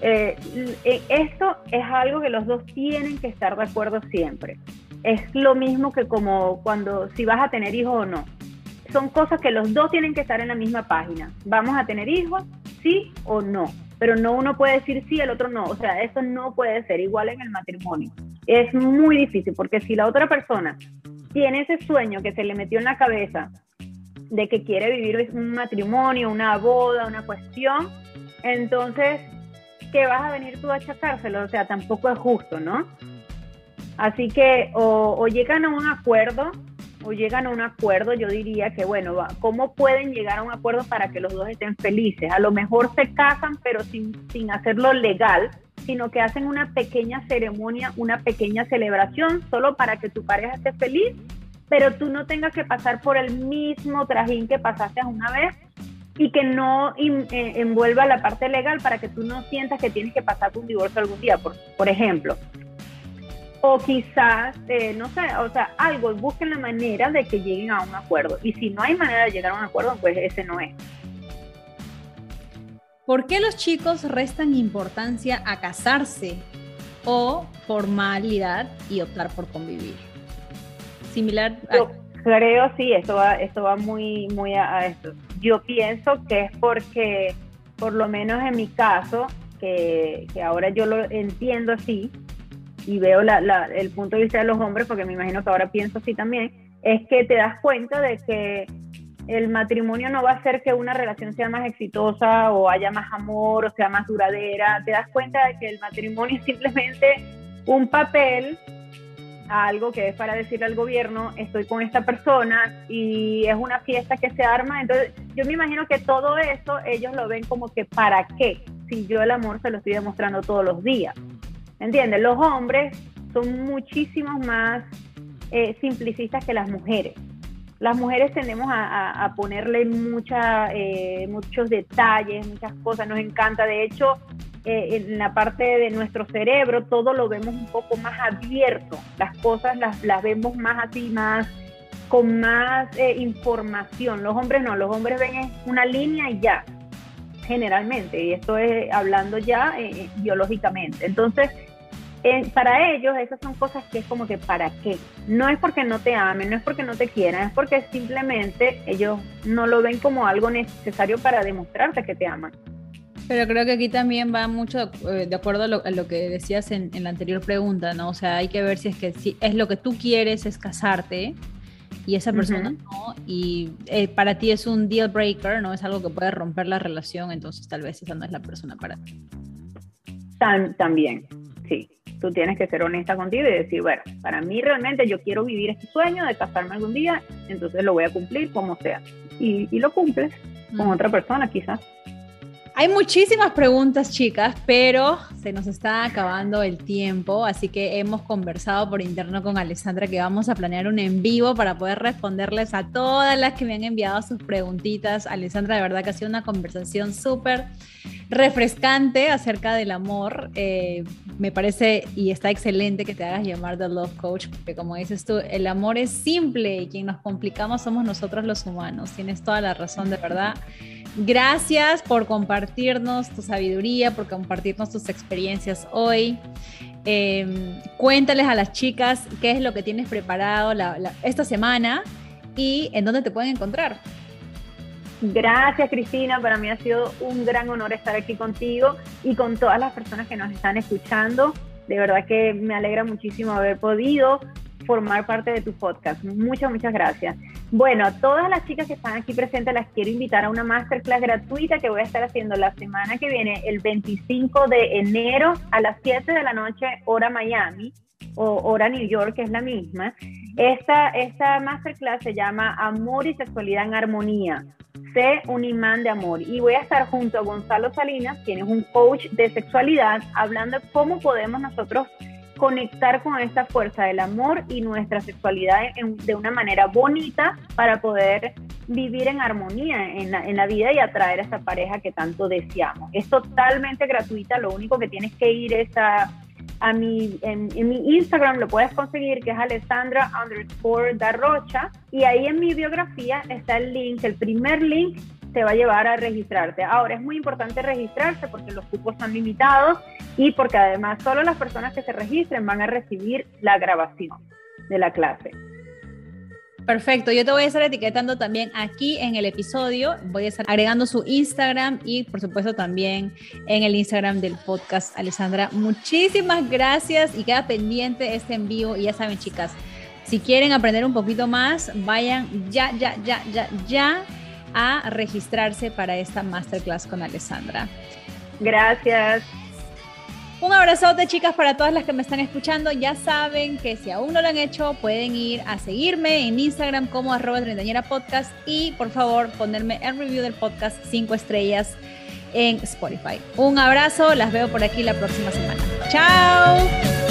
B: Eh, eh, esto es algo que los dos tienen que estar de acuerdo siempre. Es lo mismo que como cuando si vas a tener hijos o no son cosas que los dos tienen que estar en la misma página. ¿Vamos a tener hijos? Sí o no. Pero no uno puede decir sí, el otro no. O sea, eso no puede ser igual en el matrimonio. Es muy difícil porque si la otra persona tiene ese sueño que se le metió en la cabeza de que quiere vivir un matrimonio, una boda, una cuestión, entonces, ¿qué vas a venir tú a achacárselo? O sea, tampoco es justo, ¿no? Así que o, o llegan a un acuerdo o llegan a un acuerdo, yo diría que, bueno, ¿cómo pueden llegar a un acuerdo para que los dos estén felices? A lo mejor se casan, pero sin, sin hacerlo legal, sino que hacen una pequeña ceremonia, una pequeña celebración, solo para que tu pareja esté feliz, pero tú no tengas que pasar por el mismo trajín que pasaste una vez y que no eh, envuelva la parte legal para que tú no sientas que tienes que pasar por un divorcio algún día, por, por ejemplo o quizás, eh, no sé, o sea, algo, busquen la manera de que lleguen a un acuerdo. Y si no hay manera de llegar a un acuerdo, pues ese no es.
A: ¿Por qué los chicos restan importancia a casarse o formalidad y optar por convivir? Similar
B: a... Yo creo, sí, esto va, esto va muy, muy a, esto. Yo pienso que es porque, por lo menos en mi caso, que, que ahora yo lo entiendo así, y veo el punto de vista de los hombres, porque me imagino que ahora pienso así también, es que te das cuenta de que el matrimonio no va a hacer que una relación sea más exitosa o haya más amor o sea más duradera. Te das cuenta de que el matrimonio es simplemente un papel, algo que es para decirle al gobierno, estoy con esta persona y es una fiesta que se arma. Entonces, yo me imagino que todo eso ellos lo ven como que para qué, si yo el amor se lo estoy demostrando todos los días. ¿Entiendes? Los hombres son muchísimo más eh, simplicistas que las mujeres. Las mujeres tendemos a, ponerle mucha, eh, muchos detalles, muchas cosas, nos encanta. De hecho, eh, en la parte de nuestro cerebro todo lo vemos un poco más abierto. Las cosas las, las vemos más así, más con más información. Los hombres no, los hombres ven una línea y ya, generalmente. Y esto es hablando ya biológicamente. Entonces, para ellos esas son cosas que es como que para qué. No es porque no te amen, no es porque no te quieran, es porque simplemente ellos no lo ven como algo necesario para demostrarte que te aman.
A: Pero creo que aquí también va mucho de eh, acuerdo a lo, que decías en, la anterior pregunta, ¿no? O sea, hay que ver si es que si es lo que tú quieres es casarte y esa persona no, y eh, para ti es un deal breaker, ¿no? Es algo que puede romper la relación, entonces tal vez esa no es la persona para ti.
B: también, sí. Tú tienes que ser honesta contigo y decir, bueno, para mí realmente yo quiero vivir este sueño de casarme algún día, entonces lo voy a cumplir como sea. Y, y lo cumples con otra persona quizás.
A: Hay muchísimas preguntas, chicas, pero se nos está acabando el tiempo, así que hemos conversado por interno con Alessandra que vamos a planear un en vivo para poder responderles a todas las que me han enviado sus preguntitas. Alessandra, de verdad que ha sido una conversación súper refrescante acerca del amor. Eh, me parece y está excelente que te hagas llamar The Love Coach, porque como dices tú, el amor es simple y quien nos complicamos somos nosotros los humanos. Tienes toda la razón, de verdad. Gracias por compartirnos tu sabiduría, por compartirnos tus experiencias hoy. Em, cuéntales a las chicas qué es lo que tienes preparado esta semana y en dónde te pueden encontrar.
B: Gracias Cristina, para mí ha sido un gran honor estar aquí contigo y con todas las personas que nos están escuchando. De verdad que me alegra muchísimo haber podido formar parte de tu podcast. Muchas, muchas gracias. Bueno, a todas las chicas que están aquí presentes las quiero invitar a una masterclass gratuita que voy a estar haciendo la semana que viene, el 25 de enero a las 7 de la noche, hora Miami o hora New York, que es la misma. Esta, esta masterclass se llama Amor y Sexualidad en Armonía. Sé un imán de amor. Y voy a estar junto a Gonzalo Salinas, quien es un coach de sexualidad, hablando de cómo podemos nosotros conectar con esta fuerza del amor y nuestra sexualidad de una manera bonita para poder vivir en armonía en la, en la, vida y atraer a esa pareja que tanto deseamos. Es totalmente gratuita, lo único que tienes que ir es a, a mi, en, mi Instagram, lo puedes conseguir, que es Alessandra underscore Darrocha, y ahí en mi biografía está el link, el primer link te va a llevar a registrarte. Ahora es muy importante registrarse porque los cupos son limitados y porque además solo las personas que se registren van a recibir la grabación de la clase.
A: Perfecto, yo te voy a estar etiquetando también aquí en el episodio, voy a estar agregando su Instagram y por supuesto también en el Instagram del podcast. Alessandra, muchísimas gracias y queda pendiente este envío y ya saben chicas, si quieren aprender un poquito más, vayan ya, ya, ya, ya, ya a registrarse para esta masterclass con Alessandra.
B: Gracias.
A: Un abrazote, chicas, para todas las que me están escuchando. Ya saben que si aún no lo han hecho, pueden ir a seguirme en Instagram como arroba treintañera podcast y por favor ponerme el review del podcast 5 estrellas en Spotify. Un abrazo, las veo por aquí la próxima semana. ¡Chao!